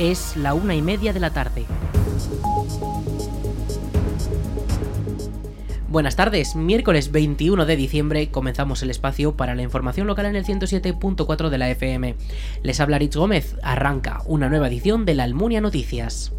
Es la una y media de la tarde. Buenas tardes, miércoles 21 de diciembre comenzamos el espacio para la información local en el 107.4 de la FM. Les habla Rich Gómez, arranca una nueva edición de la Almunia Noticias.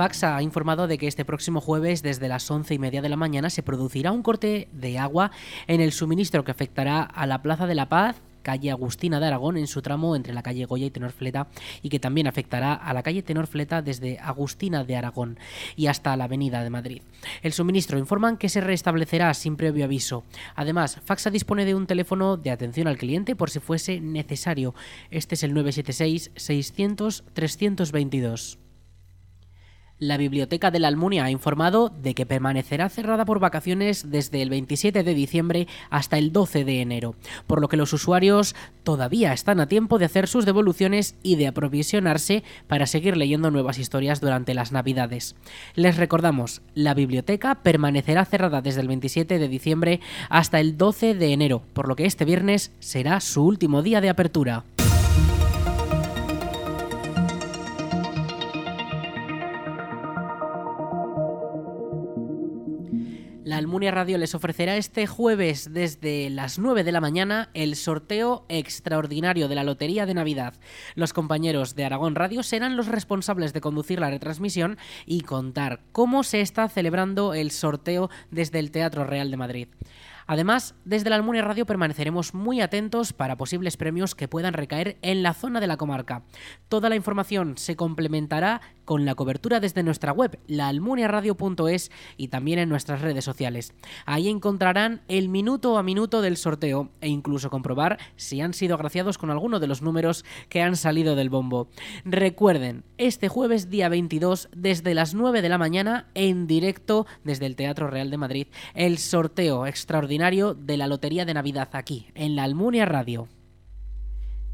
Faxa ha informado de que este próximo jueves, desde las once y media de la mañana, se producirá un corte de agua en el suministro que afectará a la Plaza de la Paz, calle Agustina de Aragón en su tramo entre la calle Goya y Tenorfleta y que también afectará a la calle Tenorfleta desde Agustina de Aragón y hasta la avenida de Madrid. El suministro informan que se restablecerá sin previo aviso. Además, Faxa dispone de un teléfono de atención al cliente por si fuese necesario. Este es el 976 600 322. La Biblioteca de la Almunia ha informado de que permanecerá cerrada por vacaciones desde el 27 de diciembre hasta el 12 de enero, por lo que los usuarios todavía están a tiempo de hacer sus devoluciones y de aprovisionarse para seguir leyendo nuevas historias durante las Navidades. Les recordamos, la biblioteca permanecerá cerrada desde el 27 de diciembre hasta el 12 de enero, por lo que este viernes será su último día de apertura. La Almunia Radio les ofrecerá este jueves desde las 9 de la mañana el sorteo extraordinario de la Lotería de Navidad. Los compañeros de Aragón Radio serán los responsables de conducir la retransmisión y contar cómo se está celebrando el sorteo desde el Teatro Real de Madrid. Además, desde la Almunia Radio permaneceremos muy atentos para posibles premios que puedan recaer en la zona de la comarca. Toda la información se complementará con la cobertura desde nuestra web, laalmuniaradio.es y también en nuestras redes sociales. Ahí encontrarán el minuto a minuto del sorteo e incluso comprobar si han sido agraciados con alguno de los números que han salido del bombo. Recuerden, este jueves día 22 desde las 9 de la mañana en directo desde el Teatro Real de Madrid, el sorteo extraordinario de la Lotería de Navidad aquí, en la Almunia Radio.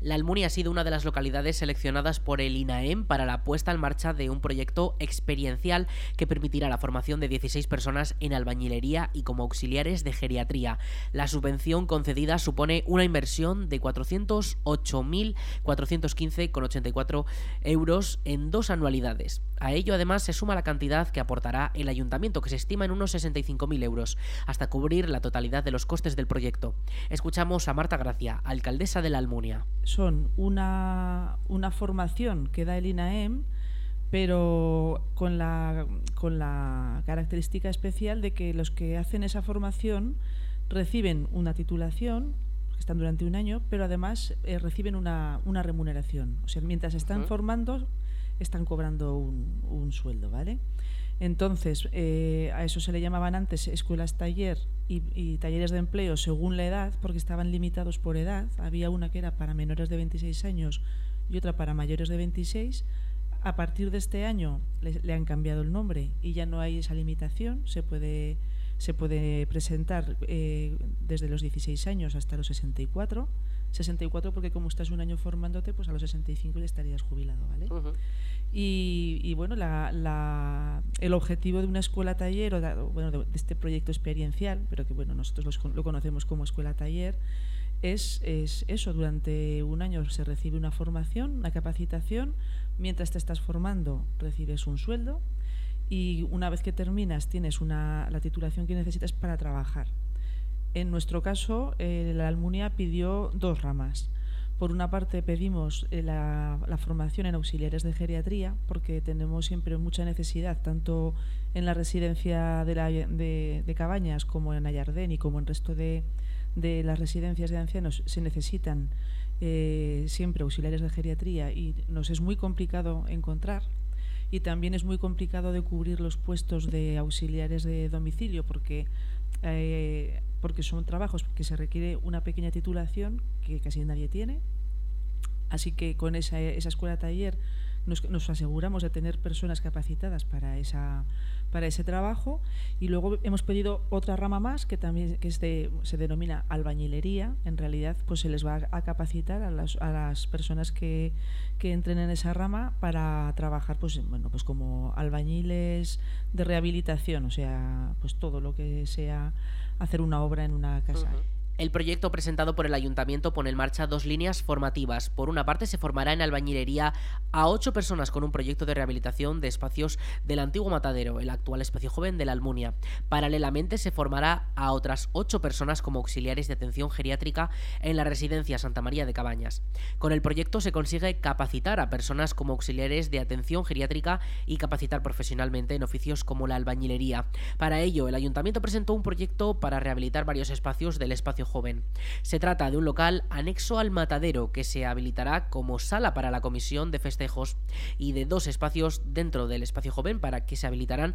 La Almunia ha sido una de las localidades seleccionadas por el INAEM para la puesta en marcha de un proyecto experiencial que permitirá la formación de 16 personas en albañilería y como auxiliares de geriatría. La subvención concedida supone una inversión de 408.415,84 euros en dos anualidades. A ello además se suma la cantidad que aportará el ayuntamiento, que se estima en unos 65.000 euros, hasta cubrir la totalidad de los costes del proyecto. Escuchamos a Marta Gracia, alcaldesa de la Almunia son una, una formación que da el INAEM, pero con la, con la característica especial de que los que hacen esa formación reciben una titulación, están durante un año, pero además eh, reciben una, una, remuneración. O sea, mientras están formando, están cobrando un, un sueldo, ¿vale? Entonces, eh, a eso se le llamaban antes escuelas taller y, talleres de empleo según la edad, porque estaban limitados por edad. Había una que era para menores de 26 años y otra para mayores de 26. A partir de este año le, han cambiado el nombre y ya no hay esa limitación. Se puede, se puede presentar eh, desde los 16 años hasta los 64. 64 porque como estás un año formándote, pues a los 65 ya estarías jubilado, ¿vale? Y, bueno, el objetivo de una escuela taller, o de, bueno, de, este proyecto experiencial, pero que bueno, nosotros lo conocemos como escuela taller, es, es, eso, durante un año se recibe una formación, una capacitación, mientras te estás formando recibes un sueldo y una vez que terminas tienes una, la titulación que necesitas para trabajar. En nuestro caso, eh, la Almunia pidió dos ramas. Por una parte pedimos eh, la, formación en auxiliares de geriatría porque tenemos siempre mucha necesidad tanto en la residencia de, Cabañas como en Ayardén y como en el resto de, las residencias de ancianos se necesitan eh, siempre auxiliares de geriatría y nos es muy complicado encontrar y también es muy complicado de cubrir los puestos de auxiliares de domicilio porque eh, porque son trabajos que se requiere una pequeña titulación que casi nadie tiene. Así que con esa, esa escuela taller nos, aseguramos de tener personas capacitadas para, esa, para ese trabajo y luego hemos pedido otra rama más que también que se denomina albañilería. En realidad pues se les va a capacitar a las, a las personas que, que, entren en esa rama para trabajar pues, bueno, pues como albañiles de rehabilitación, o sea, pues todo lo que sea hacer una obra en una casa. El proyecto presentado por el ayuntamiento pone en marcha dos líneas formativas. Por una parte, se formará en albañilería a ocho personas con un proyecto de rehabilitación de espacios del antiguo matadero, el actual espacio joven de la Almunia. Paralelamente, se formará a otras ocho personas como auxiliares de atención geriátrica en la residencia Santa María de Cabañas. Con el proyecto se consigue capacitar a personas como auxiliares de atención geriátrica y capacitar profesionalmente en oficios como la albañilería. Para ello, el ayuntamiento presentó un proyecto para rehabilitar varios espacios del espacio joven. Se trata de un local anexo al matadero que se habilitará como sala para la comisión de festejos y de dos espacios dentro del espacio joven para que se habilitarán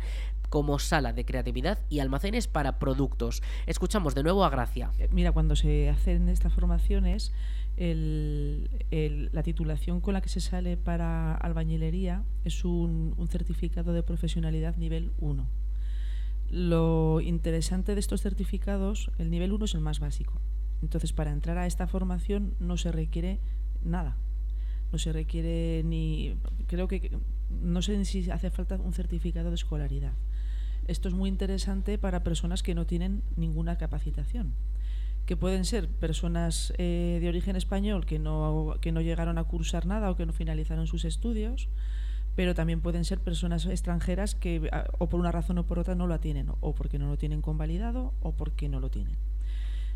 como sala de creatividad y almacenes para productos. Escuchamos de nuevo a Gracia. Eh, mira, cuando se hacen estas formaciones, la titulación con la que se sale para albañilería es un, un certificado de profesionalidad nivel 1 lo interesante de estos certificados, el nivel 1 es el más básico. Entonces, para entrar a esta formación no se requiere nada. No se requiere ni. Creo que. No sé si hace falta un certificado de escolaridad. Esto es muy interesante para personas que no tienen ninguna capacitación. Que pueden ser personas eh, de origen español que no, que no llegaron a cursar nada o que no finalizaron sus estudios pero también pueden ser personas extranjeras que o por una razón o por otra no la tienen, o porque no lo tienen convalidado o porque no lo tienen.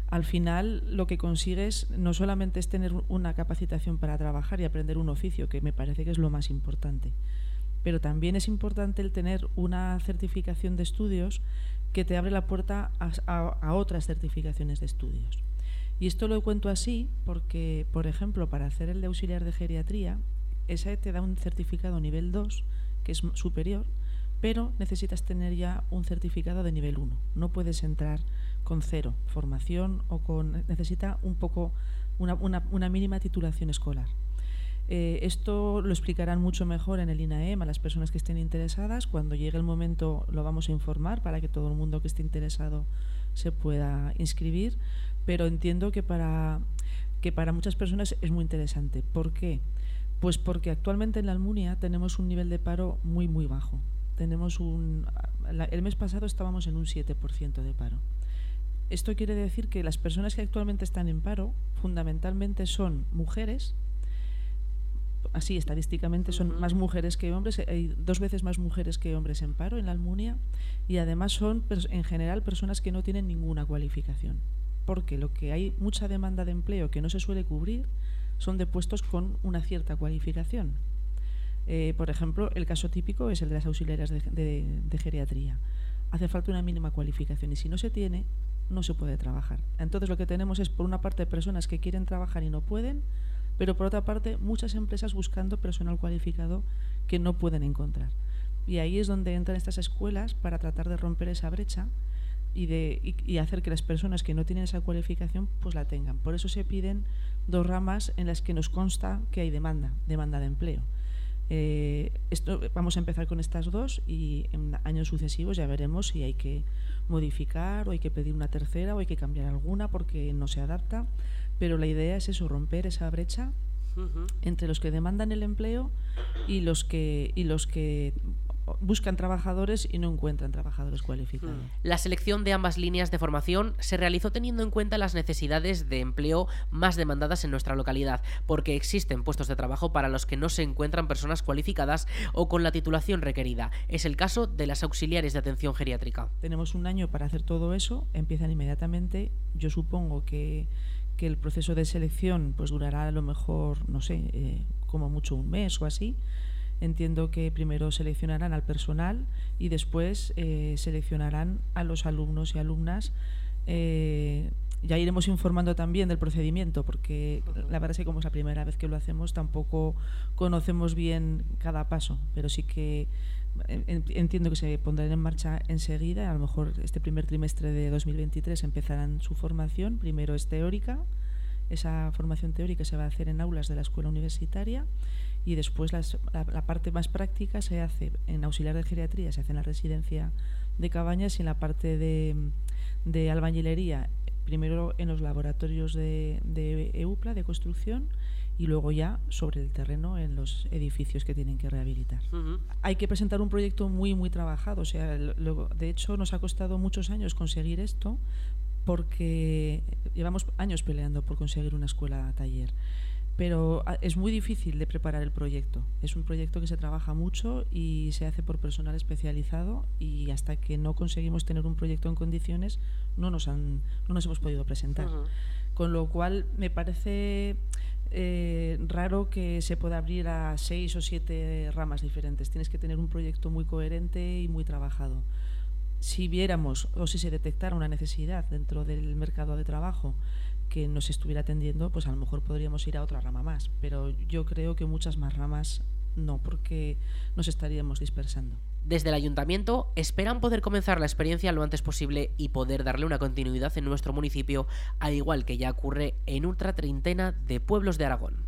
Al final lo que consigues no solamente es tener una capacitación para trabajar y aprender un oficio, que me parece que es lo más importante, pero también es importante el tener una certificación de estudios que te abre la puerta a otras certificaciones de estudios. Y esto lo cuento así porque, por ejemplo, para hacer el de auxiliar de geriatría, esa te da un certificado nivel 2, que es superior, pero necesitas tener ya un certificado de nivel 1. No puedes entrar con cero formación o con... necesita un poco una, mínima titulación escolar. Eh, esto lo explicarán mucho mejor en el INAEM a las personas que estén interesadas. Cuando llegue el momento lo vamos a informar para que todo el mundo que esté interesado se pueda inscribir. Pero entiendo que para, que para muchas personas es muy interesante. ¿Por qué? Pues porque actualmente en la Almunia tenemos un nivel de paro muy, muy bajo. Tenemos un, el mes pasado estábamos en un 7% de paro. Esto quiere decir que las personas que actualmente están en paro fundamentalmente son mujeres, así estadísticamente son más mujeres que hombres, hay dos veces más mujeres que hombres en paro en la Almunia y además son en general personas que no tienen ninguna cualificación. Porque lo que hay mucha demanda de empleo que no se suele cubrir son de puestos con una cierta cualificación. Eh, por ejemplo, el caso típico es el de las auxiliares de, geriatría. Hace falta una mínima cualificación y si no se tiene, no se puede trabajar. Entonces lo que tenemos es, por una parte, personas que quieren trabajar y no pueden, pero por otra parte, muchas empresas buscando personal cualificado que no pueden encontrar. Y ahí es donde entran estas escuelas para tratar de romper esa brecha y, de, y hacer que las personas que no tienen esa cualificación pues la tengan. Por eso se piden dos ramas en las que nos consta que hay demanda, demanda de empleo. Eh, esto, vamos a empezar con estas dos y en años sucesivos ya veremos si hay que modificar o hay que pedir una tercera o hay que cambiar alguna porque no se adapta. Pero la idea es eso, romper esa brecha entre los que demandan el empleo y los que y los que buscan trabajadores y no encuentran trabajadores cualificados. Hmm. La selección de ambas líneas de formación se realizó teniendo en cuenta las necesidades de empleo más demandadas en nuestra localidad, porque existen puestos de trabajo para los que no se encuentran personas cualificadas o con la titulación requerida. Es el caso de las auxiliares de atención geriátrica. Tenemos un año para hacer todo eso, empiezan inmediatamente. Yo supongo que, el proceso de selección pues durará a lo mejor, no sé, eh, como mucho un mes o así entiendo que primero seleccionarán al personal y después eh, seleccionarán a los alumnos y alumnas. Eh, ya iremos informando también del procedimiento, porque la verdad es que como es la primera vez que lo hacemos, tampoco conocemos bien cada paso, pero sí que entiendo que se pondrán en marcha enseguida. A lo mejor este primer trimestre de 2023 empezarán su formación. Primero es teórica esa formación teórica se va a hacer en aulas de la escuela universitaria y después la, parte más práctica se hace en auxiliar de geriatría, se hace en la residencia de Cabañas y en la parte de, de albañilería, primero en los laboratorios de, de EUPLA, de construcción, y luego ya sobre el terreno en los edificios que tienen que rehabilitar. Hay que presentar un proyecto muy, muy trabajado. O sea, de hecho, nos ha costado muchos años conseguir esto porque llevamos años peleando por conseguir una escuela taller. Pero ah, es muy difícil de preparar el proyecto. Es un proyecto que se trabaja mucho y se hace por personal especializado y hasta que no conseguimos tener un proyecto en condiciones no nos, han, no nos hemos podido presentar. Con lo cual me parece eh, raro que se pueda abrir a seis o siete ramas diferentes. Tienes que tener un proyecto muy coherente y muy trabajado. Si viéramos o si se detectara una necesidad dentro del mercado de trabajo que nos estuviera atendiendo, pues a lo mejor podríamos ir a otra rama más. Pero yo creo que muchas más ramas no, porque nos estaríamos dispersando. Desde el ayuntamiento esperan poder comenzar la experiencia lo antes posible y poder darle una continuidad en nuestro municipio, al igual que ya ocurre en otra treintena de pueblos de Aragón.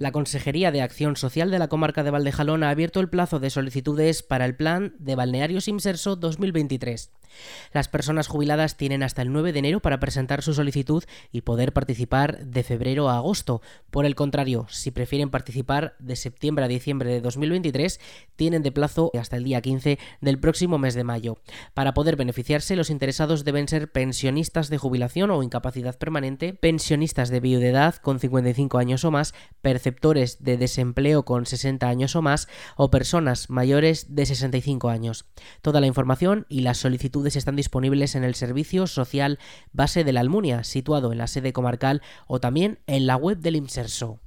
La Consejería de Acción Social de la Comarca de Valdejalón ha abierto el plazo de solicitudes para el Plan de Balnearios Inserso 2023. Las personas jubiladas tienen hasta el 9 de enero para presentar su solicitud y poder participar de febrero a agosto. Por el contrario, si prefieren participar de septiembre a diciembre de 2023, tienen de plazo hasta el día 15 del próximo mes de mayo. Para poder beneficiarse, los interesados deben ser pensionistas de jubilación o incapacidad permanente, pensionistas de viudedad con 55 años o más, de desempleo con 60 años o más o personas mayores de 65 años. Toda la información y las solicitudes están disponibles en el Servicio Social Base de la Almunia, situado en la sede comarcal o también en la web del IMSERSO.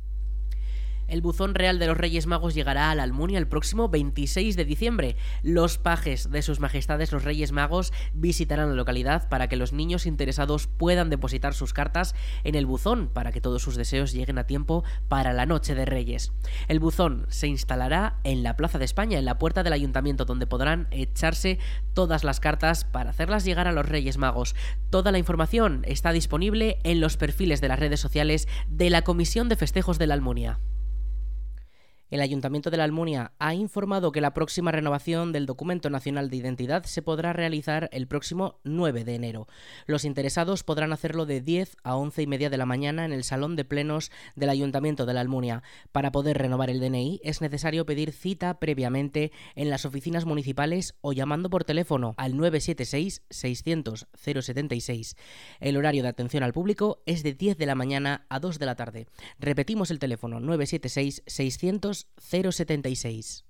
El buzón real de los Reyes Magos llegará a la Almunia el próximo 26 de diciembre. Los pajes de sus majestades los Reyes Magos visitarán la localidad para que los niños interesados puedan depositar sus cartas en el buzón para que todos sus deseos lleguen a tiempo para la noche de Reyes. El buzón se instalará en la Plaza de España, en la puerta del ayuntamiento, donde podrán echarse todas las cartas para hacerlas llegar a los Reyes Magos. Toda la información está disponible en los perfiles de las redes sociales de la Comisión de Festejos de la Almunia. El Ayuntamiento de la Almunia ha informado que la próxima renovación del Documento Nacional de Identidad se podrá realizar el próximo 9 de enero. Los interesados podrán hacerlo de 10 a 11 y media de la mañana en el Salón de Plenos del Ayuntamiento de la Almunia. Para poder renovar el DNI es necesario pedir cita previamente en las oficinas municipales o llamando por teléfono al 976 600 076. El horario de atención al público es de 10 de la mañana a 2 de la tarde. Repetimos el teléfono 976 600 076.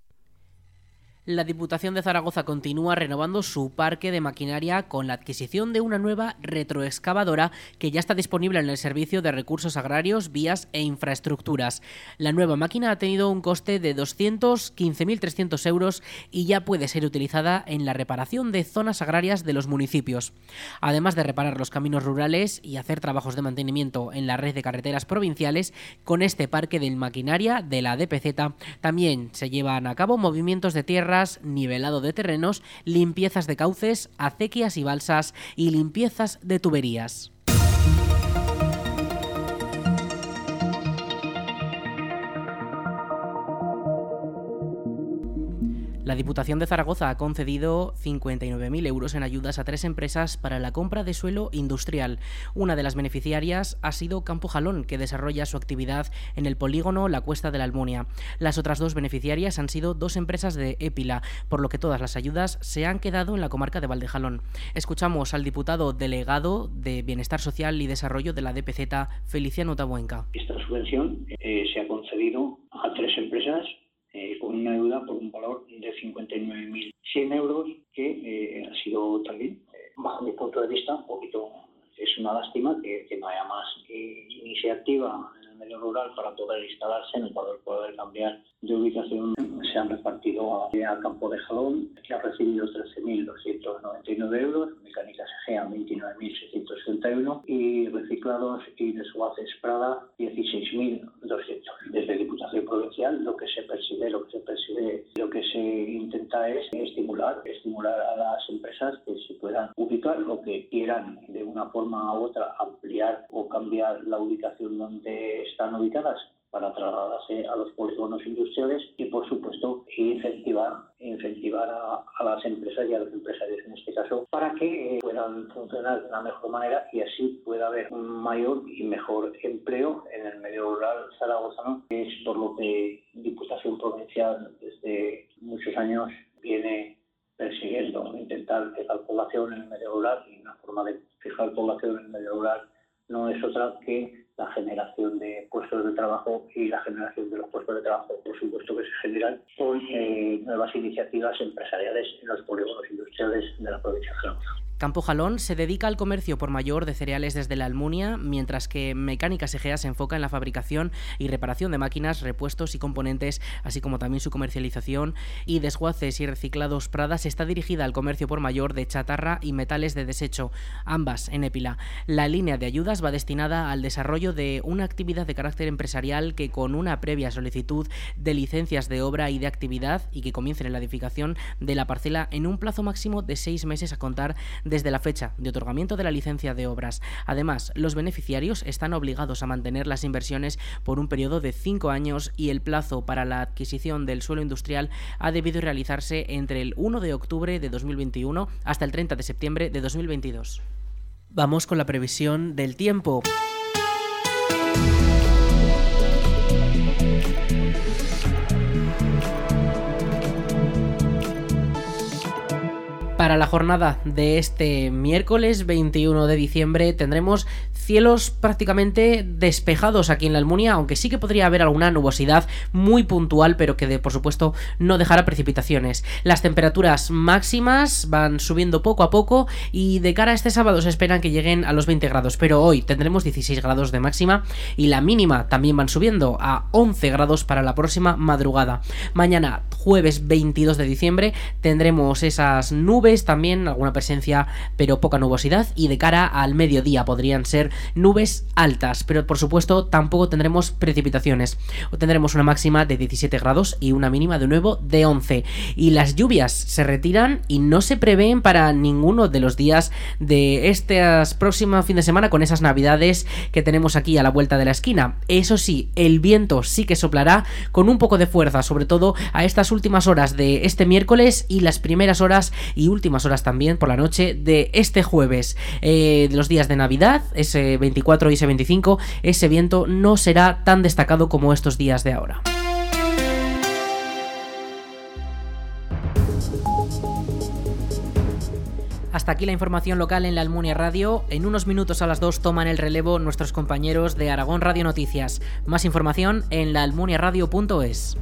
La Diputación de Zaragoza continúa renovando su parque de maquinaria con la adquisición de una nueva retroexcavadora que ya está disponible en el Servicio de Recursos Agrarios, Vías e Infraestructuras. La nueva máquina ha tenido un coste de 215.300 euros y ya puede ser utilizada en la reparación de zonas agrarias de los municipios. Además de reparar los caminos rurales y hacer trabajos de mantenimiento en la red de carreteras provinciales, con este parque de maquinaria de la DPZ también se llevan a cabo movimientos de tierra nivelado de terrenos, limpiezas de cauces, acequias y balsas y limpiezas de tuberías. La Diputación de Zaragoza ha concedido 59.000 euros en ayudas a tres empresas para la compra de suelo industrial. Una de las beneficiarias ha sido Campo Jalón, que desarrolla su actividad en el polígono La Cuesta de la Almunia. Las otras dos beneficiarias han sido dos empresas de Épila, por lo que todas las ayudas se han quedado en la comarca de Valdejalón. Escuchamos al diputado delegado de Bienestar Social y Desarrollo de la DPZ, Feliciano Tabuenca. Esta subvención eh, se ha concedido a tres empresas eh, con una deuda por un valor de 59.100 euros, que eh, ha sido también, eh, bajo mi punto de vista, un poquito, es una lástima que, no haya más iniciativa en el medio rural para poder instalarse, para poder cambiar de ubicación. Se han repartido al campo de Jalón, que ha recibido 13.299 euros, Mecánicas Egea 29.661 y reciclados y desguaces Prada 16.200. Desde Diputación provincial lo que se persigue, lo que se persigue, lo que se intenta es estimular, estimular a las empresas que se puedan ubicar o que quieran de una forma u otra ampliar o cambiar la ubicación donde están ubicadas para trasladarse a los polígonos industriales y, por supuesto, incentivar, incentivar a, las empresas y a los empresarios en este caso para que eh, puedan funcionar de una mejor manera y así pueda haber un mayor y mejor empleo en el medio rural zaragozano, que es por lo que Diputación Provincial desde muchos años viene persiguiendo, intentar fijar población en el medio rural y una forma de fijar población en el medio rural no es otra que la generación de puestos de trabajo y la generación de los puestos de trabajo, por supuesto que se generan con eh, nuevas iniciativas empresariales en los polígonos industriales de la provincia de Zaragoza. Campo Jalón se dedica al comercio por mayor de cereales desde la Almunia, mientras que Mecánicas Egea se enfoca en la fabricación y reparación de máquinas, repuestos y componentes, así como también su comercialización y desguaces y reciclados Pradas está dirigida al comercio por mayor de chatarra y metales de desecho, ambas en Épila. La línea de ayudas va destinada al desarrollo de una actividad de carácter empresarial que con una previa solicitud de licencias de obra y de actividad y que comiencen en la edificación de la parcela en un plazo máximo de seis meses a contar desde la fecha de otorgamiento de la licencia de obras. Además, los beneficiarios están obligados a mantener las inversiones por un periodo de cinco años y el plazo para la adquisición del suelo industrial ha debido realizarse entre el 1 de octubre de 2021 hasta el 30 de septiembre de 2022. Vamos con la previsión del tiempo. Para la jornada de este miércoles 21 de diciembre tendremos cielos prácticamente despejados aquí en la Almunia, aunque sí que podría haber alguna nubosidad muy puntual, pero que de, por supuesto no dejará precipitaciones. Las temperaturas máximas van subiendo poco a poco y de cara a este sábado se esperan que lleguen a los 20 grados, pero hoy tendremos 16 grados de máxima y la mínima también van subiendo a 11 grados para la próxima madrugada. Mañana, jueves 22 de diciembre, tendremos esas nubes también, alguna presencia, pero poca nubosidad y de cara al mediodía podrían ser nubes altas, pero por supuesto tampoco tendremos precipitaciones. Tendremos una máxima de 17 grados y una mínima de nuevo de 11. Y las lluvias se retiran y no se prevén para ninguno de los días de este próximo fin de semana con esas navidades que tenemos aquí a la vuelta de la esquina. Eso sí, el viento sí que soplará con un poco de fuerza, sobre todo a estas últimas horas de este miércoles y las primeras horas y últimas horas también por la noche de este jueves. Eh, de los días de Navidad, ese 24 y ese 25, ese viento no será tan destacado como estos días de ahora. Hasta aquí la información local en la Almunia Radio. En unos minutos a las 2 toman el relevo nuestros compañeros de Aragón Radio Noticias. Más información en laalmuniaradio.es.